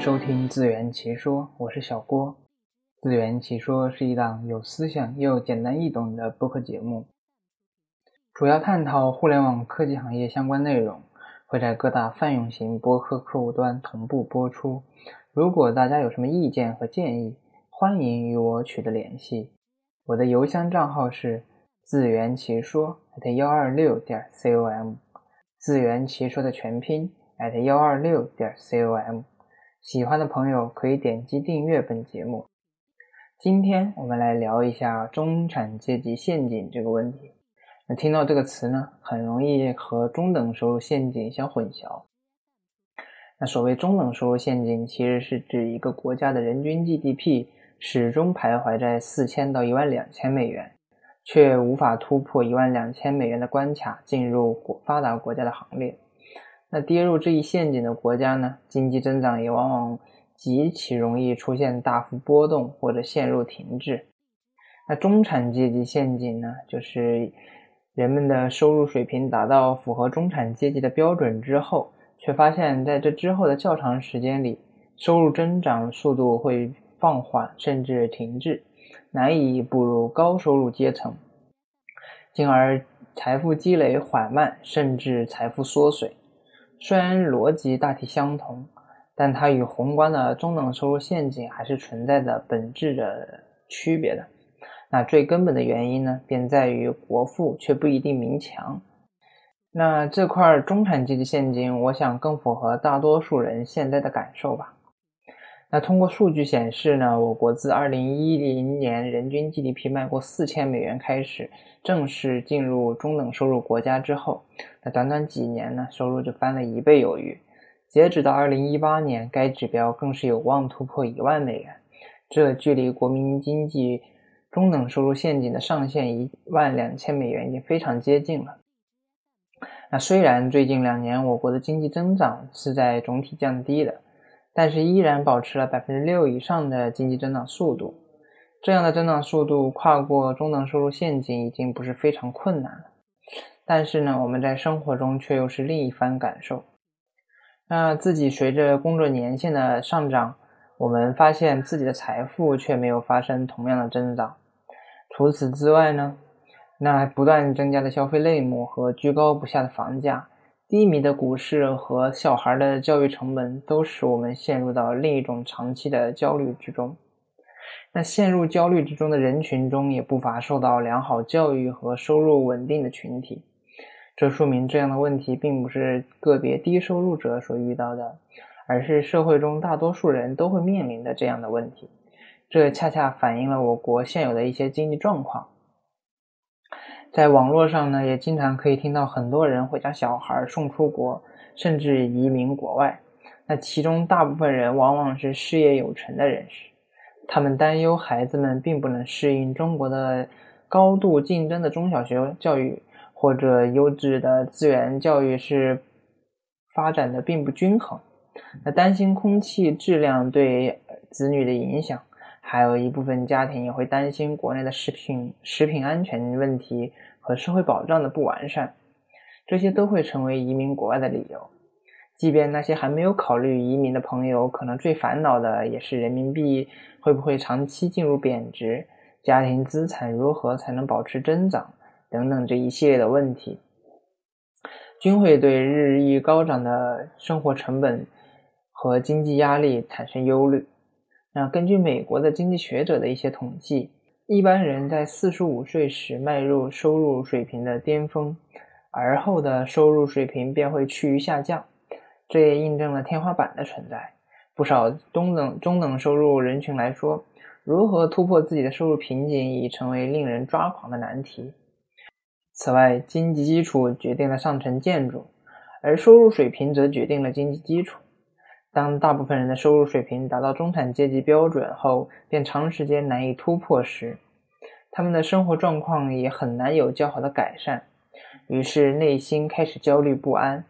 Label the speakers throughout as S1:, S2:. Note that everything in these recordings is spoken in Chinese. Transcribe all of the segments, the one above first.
S1: 收听自圆其说，我是小郭。自圆其说是一档有思想又简单易懂的播客节目，主要探讨互联网科技行业相关内容，会在各大泛用型播客客户端同步播出。如果大家有什么意见和建议，欢迎与我取得联系。我的邮箱账号是自圆其说幺二六点 com，自圆其说的全拼幺二六点 com。喜欢的朋友可以点击订阅本节目。今天我们来聊一下中产阶级陷阱这个问题。那听到这个词呢，很容易和中等收入陷阱相混淆。那所谓中等收入陷阱，其实是指一个国家的人均 GDP 始终徘徊在四千到一万两千美元，却无法突破一万两千美元的关卡，进入国发达国家的行列。那跌入这一陷阱的国家呢，经济增长也往往极其容易出现大幅波动或者陷入停滞。那中产阶级陷阱呢，就是人们的收入水平达到符合中产阶级的标准之后，却发现在这之后的较长时间里，收入增长速度会放缓甚至停滞，难以步入高收入阶层，进而财富积累缓慢甚至财富缩水。虽然逻辑大体相同，但它与宏观的中等收入陷阱还是存在着本质的区别的。那最根本的原因呢，便在于国富却不一定民强。那这块中产阶级陷阱，我想更符合大多数人现在的感受吧。那通过数据显示呢，我国自二零一零年人均 GDP 迈过四千美元开始。正式进入中等收入国家之后，那短短几年呢，收入就翻了一倍有余。截止到二零一八年，该指标更是有望突破一万美元，这距离国民经济中等收入陷阱的上限一万两千美元已经非常接近了。那虽然最近两年我国的经济增长是在总体降低的，但是依然保持了百分之六以上的经济增长速度。这样的增长速度跨过中等收入陷阱已经不是非常困难了，但是呢，我们在生活中却又是另一番感受。那自己随着工作年限的上涨，我们发现自己的财富却没有发生同样的增长。除此之外呢，那不断增加的消费类目和居高不下的房价、低迷的股市和小孩的教育成本，都使我们陷入到另一种长期的焦虑之中。那陷入焦虑之中的人群中，也不乏受到良好教育和收入稳定的群体。这说明这样的问题并不是个别低收入者所遇到的，而是社会中大多数人都会面临的这样的问题。这恰恰反映了我国现有的一些经济状况。在网络上呢，也经常可以听到很多人会将小孩送出国，甚至移民国外。那其中大部分人往往是事业有成的人士。他们担忧孩子们并不能适应中国的高度竞争的中小学教育，或者优质的资源教育是发展的并不均衡。那担心空气质量对子女的影响，还有一部分家庭也会担心国内的食品食品安全问题和社会保障的不完善，这些都会成为移民国外的理由。即便那些还没有考虑移民的朋友，可能最烦恼的也是人民币会不会长期进入贬值，家庭资产如何才能保持增长等等这一系列的问题，均会对日益高涨的生活成本和经济压力产生忧虑。那根据美国的经济学者的一些统计，一般人在四十五岁时迈入收入水平的巅峰，而后的收入水平便会趋于下降。这也印证了天花板的存在。不少中等、中等收入人群来说，如何突破自己的收入瓶颈已成为令人抓狂的难题。此外，经济基础决定了上层建筑，而收入水平则决定了经济基础。当大部分人的收入水平达到中产阶级标准后，便长时间难以突破时，他们的生活状况也很难有较好的改善，于是内心开始焦虑不安。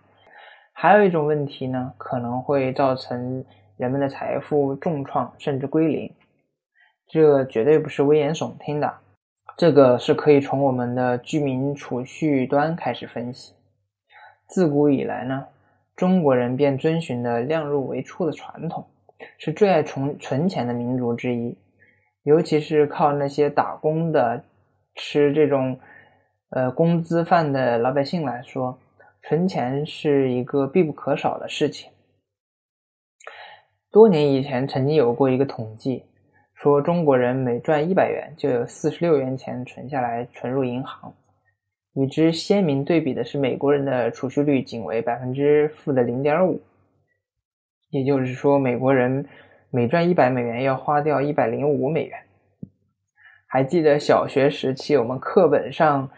S1: 还有一种问题呢，可能会造成人们的财富重创甚至归零，这绝对不是危言耸听的。这个是可以从我们的居民储蓄端开始分析。自古以来呢，中国人便遵循了量入为出的传统，是最爱存存钱的民族之一，尤其是靠那些打工的、吃这种呃工资饭的老百姓来说，存钱是一个必不可少的事情。多年以前，曾经有过一个统计，说中国人每赚一百元，就有四十六元钱存下来，存入银行。与之鲜明对比的是，美国人的储蓄率仅为百分之负的零点五。也就是说，美国人每赚一百美元要花掉一百零五美元。还记得小学时期我们课本上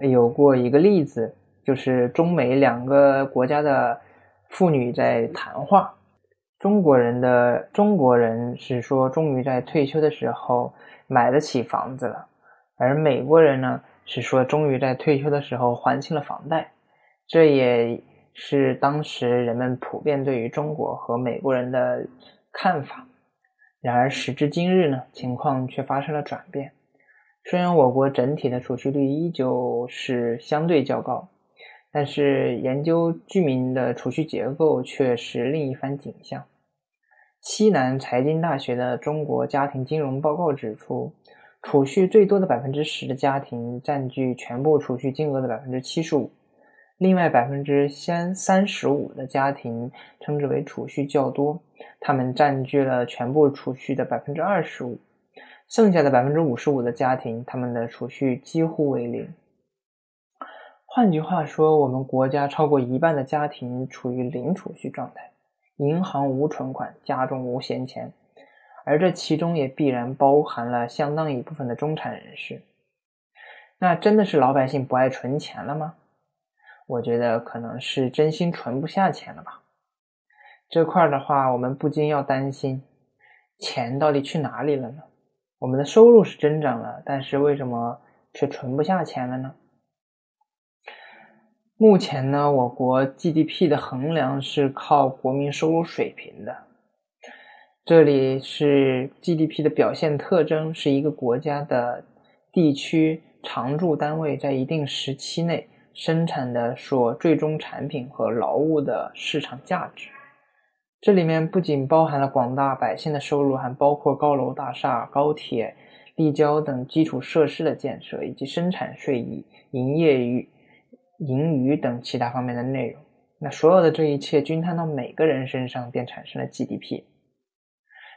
S1: 有过一个例子，就是中美两个国家的妇女在谈话。中国人的中国人是说，终于在退休的时候买得起房子了，而美国人呢是说，终于在退休的时候还清了房贷。这也。是当时人们普遍对于中国和美国人的看法。然而时至今日呢，情况却发生了转变。虽然我国整体的储蓄率依旧是相对较高，但是研究居民的储蓄结构却是另一番景象。西南财经大学的《中国家庭金融报告》指出，储蓄最多的百分之十的家庭占据全部储蓄金额的百分之七十五。另外百分之三三十五的家庭称之为储蓄较多，他们占据了全部储蓄的百分之二十五，剩下的百分之五十五的家庭，他们的储蓄几乎为零。换句话说，我们国家超过一半的家庭处于零储蓄状态，银行无存款，家中无闲钱，而这其中也必然包含了相当一部分的中产人士。那真的是老百姓不爱存钱了吗？我觉得可能是真心存不下钱了吧。这块的话，我们不禁要担心，钱到底去哪里了呢？我们的收入是增长了，但是为什么却存不下钱了呢？目前呢，我国 GDP 的衡量是靠国民收入水平的。这里是 GDP 的表现特征，是一个国家的地区常住单位在一定时期内。生产的所最终产品和劳务的市场价值，这里面不仅包含了广大百姓的收入，还包括高楼大厦、高铁、立交等基础设施的建设，以及生产税、以营业与盈余等其他方面的内容。那所有的这一切均摊到每个人身上，便产生了 GDP。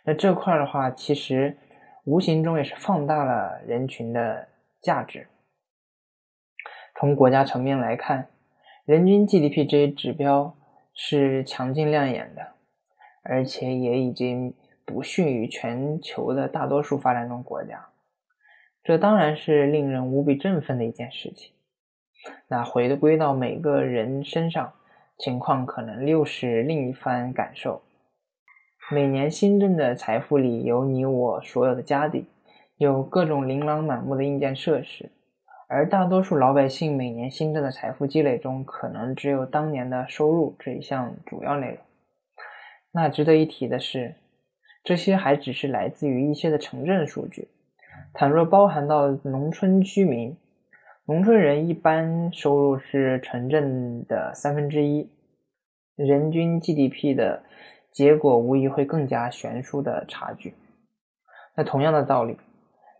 S1: 那这块的话，其实无形中也是放大了人群的价值。从国家层面来看，人均 GDP 这一指标是强劲亮眼的，而且也已经不逊于全球的大多数发展中国家。这当然是令人无比振奋的一件事情。那回归到每个人身上，情况可能又是另一番感受。每年新增的财富里有你我所有的家底，有各种琳琅满目的硬件设施。而大多数老百姓每年新增的财富积累中，可能只有当年的收入这一项主要内容。那值得一提的是，这些还只是来自于一些的城镇数据。倘若包含到农村居民，农村人一般收入是城镇的三分之一，人均 GDP 的结果无疑会更加悬殊的差距。那同样的道理。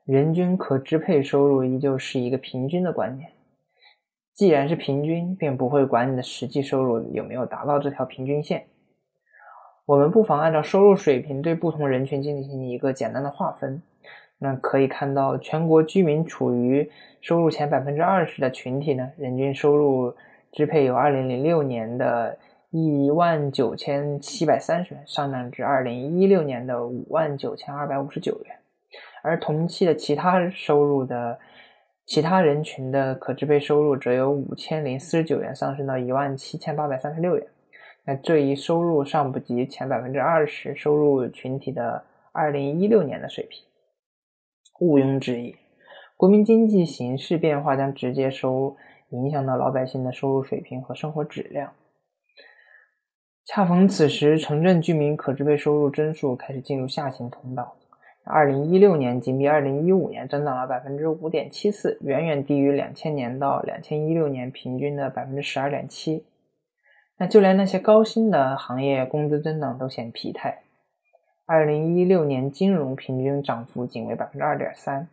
S1: 人均可支配收入依旧是一个平均的观念，既然是平均，便不会管你的实际收入有没有达到这条平均线。我们不妨按照收入水平对不同人群进行一个简单的划分。那可以看到，全国居民处于收入前百分之二十的群体呢，人均收入支配有二零零六年的一万九千七百三十元上涨至二零一六年的五万九千二百五十九元。而同期的其他收入的其他人群的可支配收入则由五千零四十九元上升到一万七千八百三十六元。那这一收入尚不及前百分之二十收入群体的二零一六年的水平。毋庸置疑，国民经济形势变化将直接收影响到老百姓的收入水平和生活质量。恰逢此时，城镇居民可支配收入增速开始进入下行通道。二零一六年仅比二零一五年增长了百分之五点七四，远远低于两千年到两千一六年平均的百分之十二点七。那就连那些高薪的行业工资增长都显疲态。二零一六年金融平均涨幅仅为百分之二点三。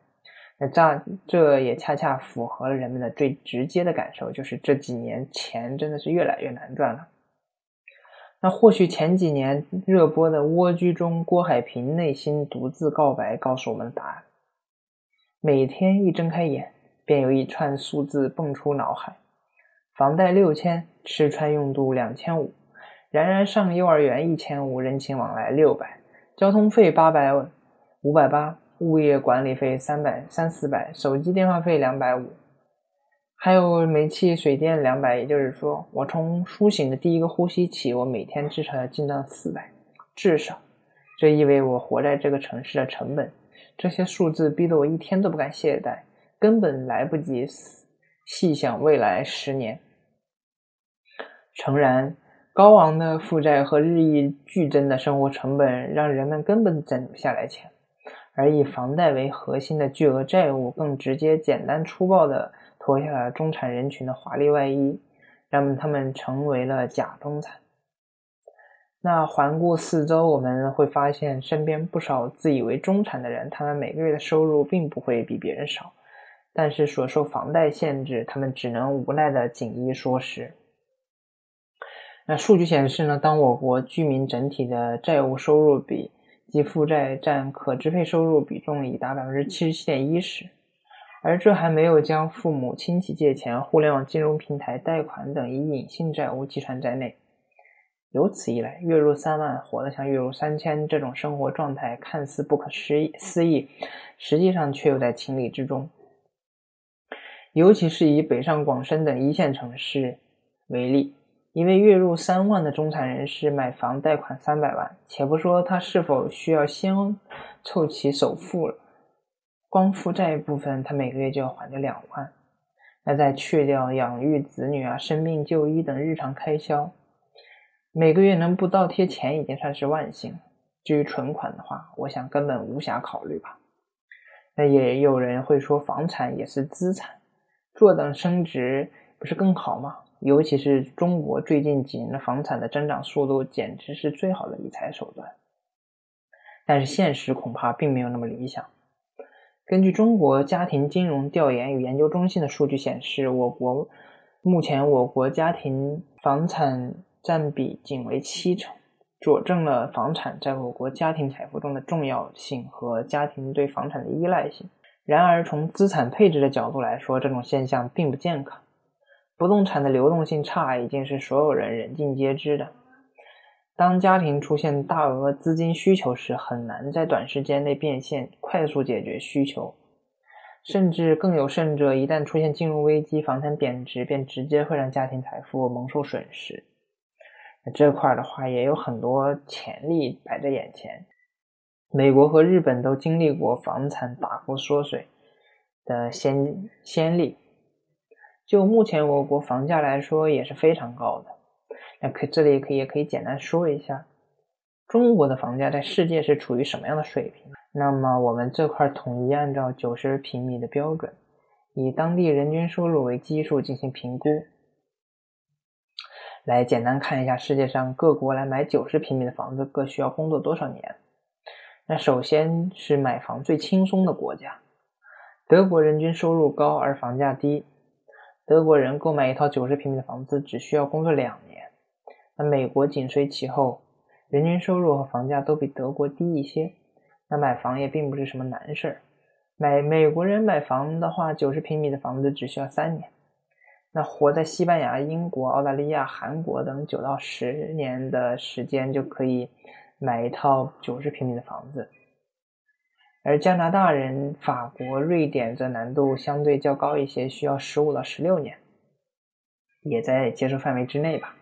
S1: 那这这也恰恰符合了人们的最直接的感受，就是这几年钱真的是越来越难赚了。那或许前几年热播的《蜗居》中，郭海平内心独自告白，告诉我们的答案。每天一睁开眼，便有一串数字蹦出脑海：房贷六千，吃穿用度两千五，然然上幼儿园一千五，人情往来六百，交通费八百五百八。物业管理费三百三四百，手机电话费两百五，还有煤气水电两百。也就是说，我从苏醒的第一个呼吸起，我每天至少要进账四百，至少。这意味我活在这个城市的成本。这些数字逼得我一天都不敢懈怠，根本来不及细想未来十年。诚然，高昂的负债和日益剧增的生活成本，让人们根本攒不下来钱。而以房贷为核心的巨额债务，更直接、简单、粗暴的脱下了中产人群的华丽外衣，让他们成为了假中产。那环顾四周，我们会发现身边不少自以为中产的人，他们每个月的收入并不会比别人少，但是所受房贷限制，他们只能无奈的紧衣缩食。那数据显示呢，当我国居民整体的债务收入比及负债占可支配收入比重已达百分之七十七点一时，而这还没有将父母亲戚借钱、互联网金融平台贷款等以隐性债务计算在内。由此一来，月入三万活得像月入三千这种生活状态看似不可思议，实际上却又在情理之中。尤其是以北上广深等一线城市为例。一位月入三万的中产人士买房贷款三百万，且不说他是否需要先凑齐首付了，光负债部分他每个月就要还掉两万。那再去掉养育子女啊、生病就医等日常开销，每个月能不倒贴钱已经算是万幸。至于存款的话，我想根本无暇考虑吧。那也有人会说，房产也是资产，坐等升值不是更好吗？尤其是中国最近几年的房产的增长速度，简直是最好的理财手段。但是现实恐怕并没有那么理想。根据中国家庭金融调研与研究中心的数据显示，我国目前我国家庭房产占比仅为七成，佐证了房产在我国家庭财富中的重要性和家庭对房产的依赖性。然而，从资产配置的角度来说，这种现象并不健康。不动产的流动性差已经是所有人人尽皆知的。当家庭出现大额资金需求时，很难在短时间内变现，快速解决需求。甚至更有甚者，一旦出现金融危机，房产贬值，便直接会让家庭财富蒙受损失。那这块的话，也有很多潜力摆在眼前。美国和日本都经历过房产大幅缩水的先先例。就目前我国房价来说也是非常高的，那可这里也可以也可以简单说一下，中国的房价在世界是处于什么样的水平？那么我们这块统一按照九十平米的标准，以当地人均收入为基数进行评估，来简单看一下世界上各国来买九十平米的房子各需要工作多少年。那首先是买房最轻松的国家，德国人均收入高而房价低。德国人购买一套九十平米的房子只需要工作两年，那美国紧随其后，人均收入和房价都比德国低一些，那买房也并不是什么难事儿。买美国人买房的话，九十平米的房子只需要三年，那活在西班牙、英国、澳大利亚、韩国等九到十年的时间就可以买一套九十平米的房子。而加拿大人、法国、瑞典则难度相对较高一些，需要十五到十六年，也在接受范围之内吧。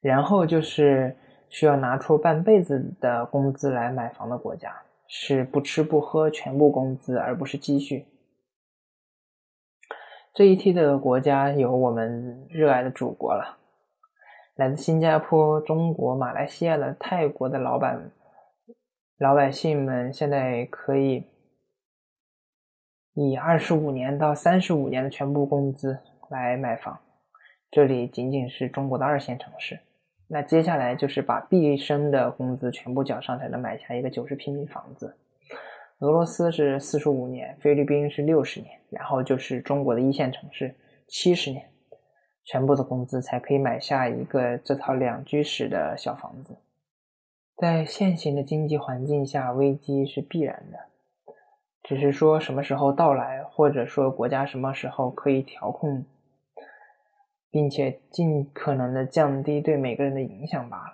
S1: 然后就是需要拿出半辈子的工资来买房的国家，是不吃不喝全部工资，而不是积蓄。这一批的国家有我们热爱的祖国了，来自新加坡、中国、马来西亚的、泰国的老板。老百姓们现在可以以二十五年到三十五年的全部工资来买房，这里仅仅是中国的二线城市。那接下来就是把毕生的工资全部缴上，才能买下一个九十平米房子。俄罗斯是四十五年，菲律宾是六十年，然后就是中国的一线城市七十年，全部的工资才可以买下一个这套两居室的小房子。在现行的经济环境下，危机是必然的，只是说什么时候到来，或者说国家什么时候可以调控，并且尽可能的降低对每个人的影响罢了。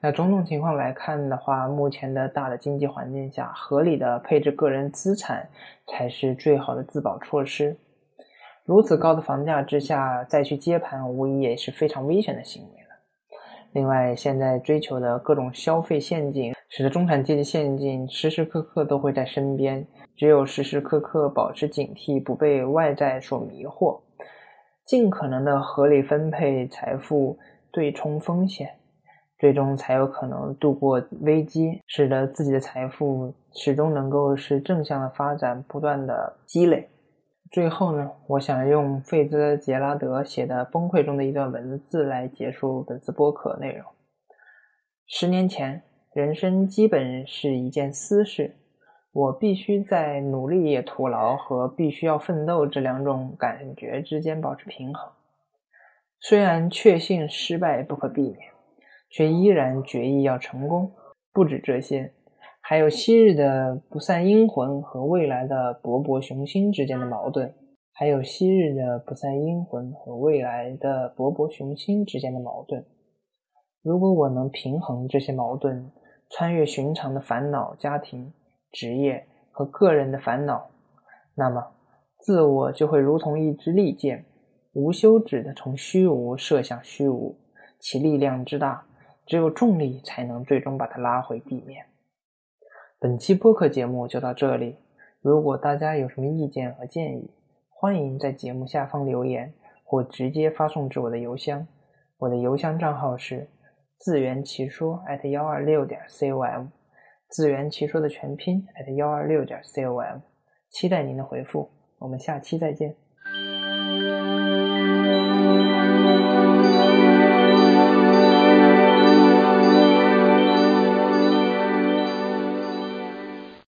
S1: 那种种情况来看的话，目前的大的经济环境下，合理的配置个人资产才是最好的自保措施。如此高的房价之下，再去接盘，无疑也是非常危险的行为了。另外，现在追求的各种消费陷阱，使得中产阶级陷阱时时刻刻都会在身边。只有时时刻刻保持警惕，不被外在所迷惑，尽可能的合理分配财富，对冲风险。最终才有可能度过危机，使得自己的财富始终能够是正向的发展，不断的积累。最后呢，我想用费兹杰拉德写的《崩溃》中的一段文字来结束本次播客内容。十年前，人生基本是一件私事，我必须在努力也徒劳和必须要奋斗这两种感觉之间保持平衡。虽然确信失败不可避免。却依然决意要成功。不止这些，还有昔日的不散阴魂和未来的勃勃雄心之间的矛盾。还有昔日的不散阴魂和未来的勃勃雄心之间的矛盾。如果我能平衡这些矛盾，穿越寻常的烦恼、家庭、职业和个人的烦恼，那么自我就会如同一支利箭，无休止的从虚无射向虚无，其力量之大。只有重力才能最终把它拉回地面。本期播客节目就到这里。如果大家有什么意见和建议，欢迎在节目下方留言，或直接发送至我的邮箱。我的邮箱账号是自圆其说幺二六点 com，自圆其说的全拼 at 幺二六点 com。期待您的回复，我们下期再见。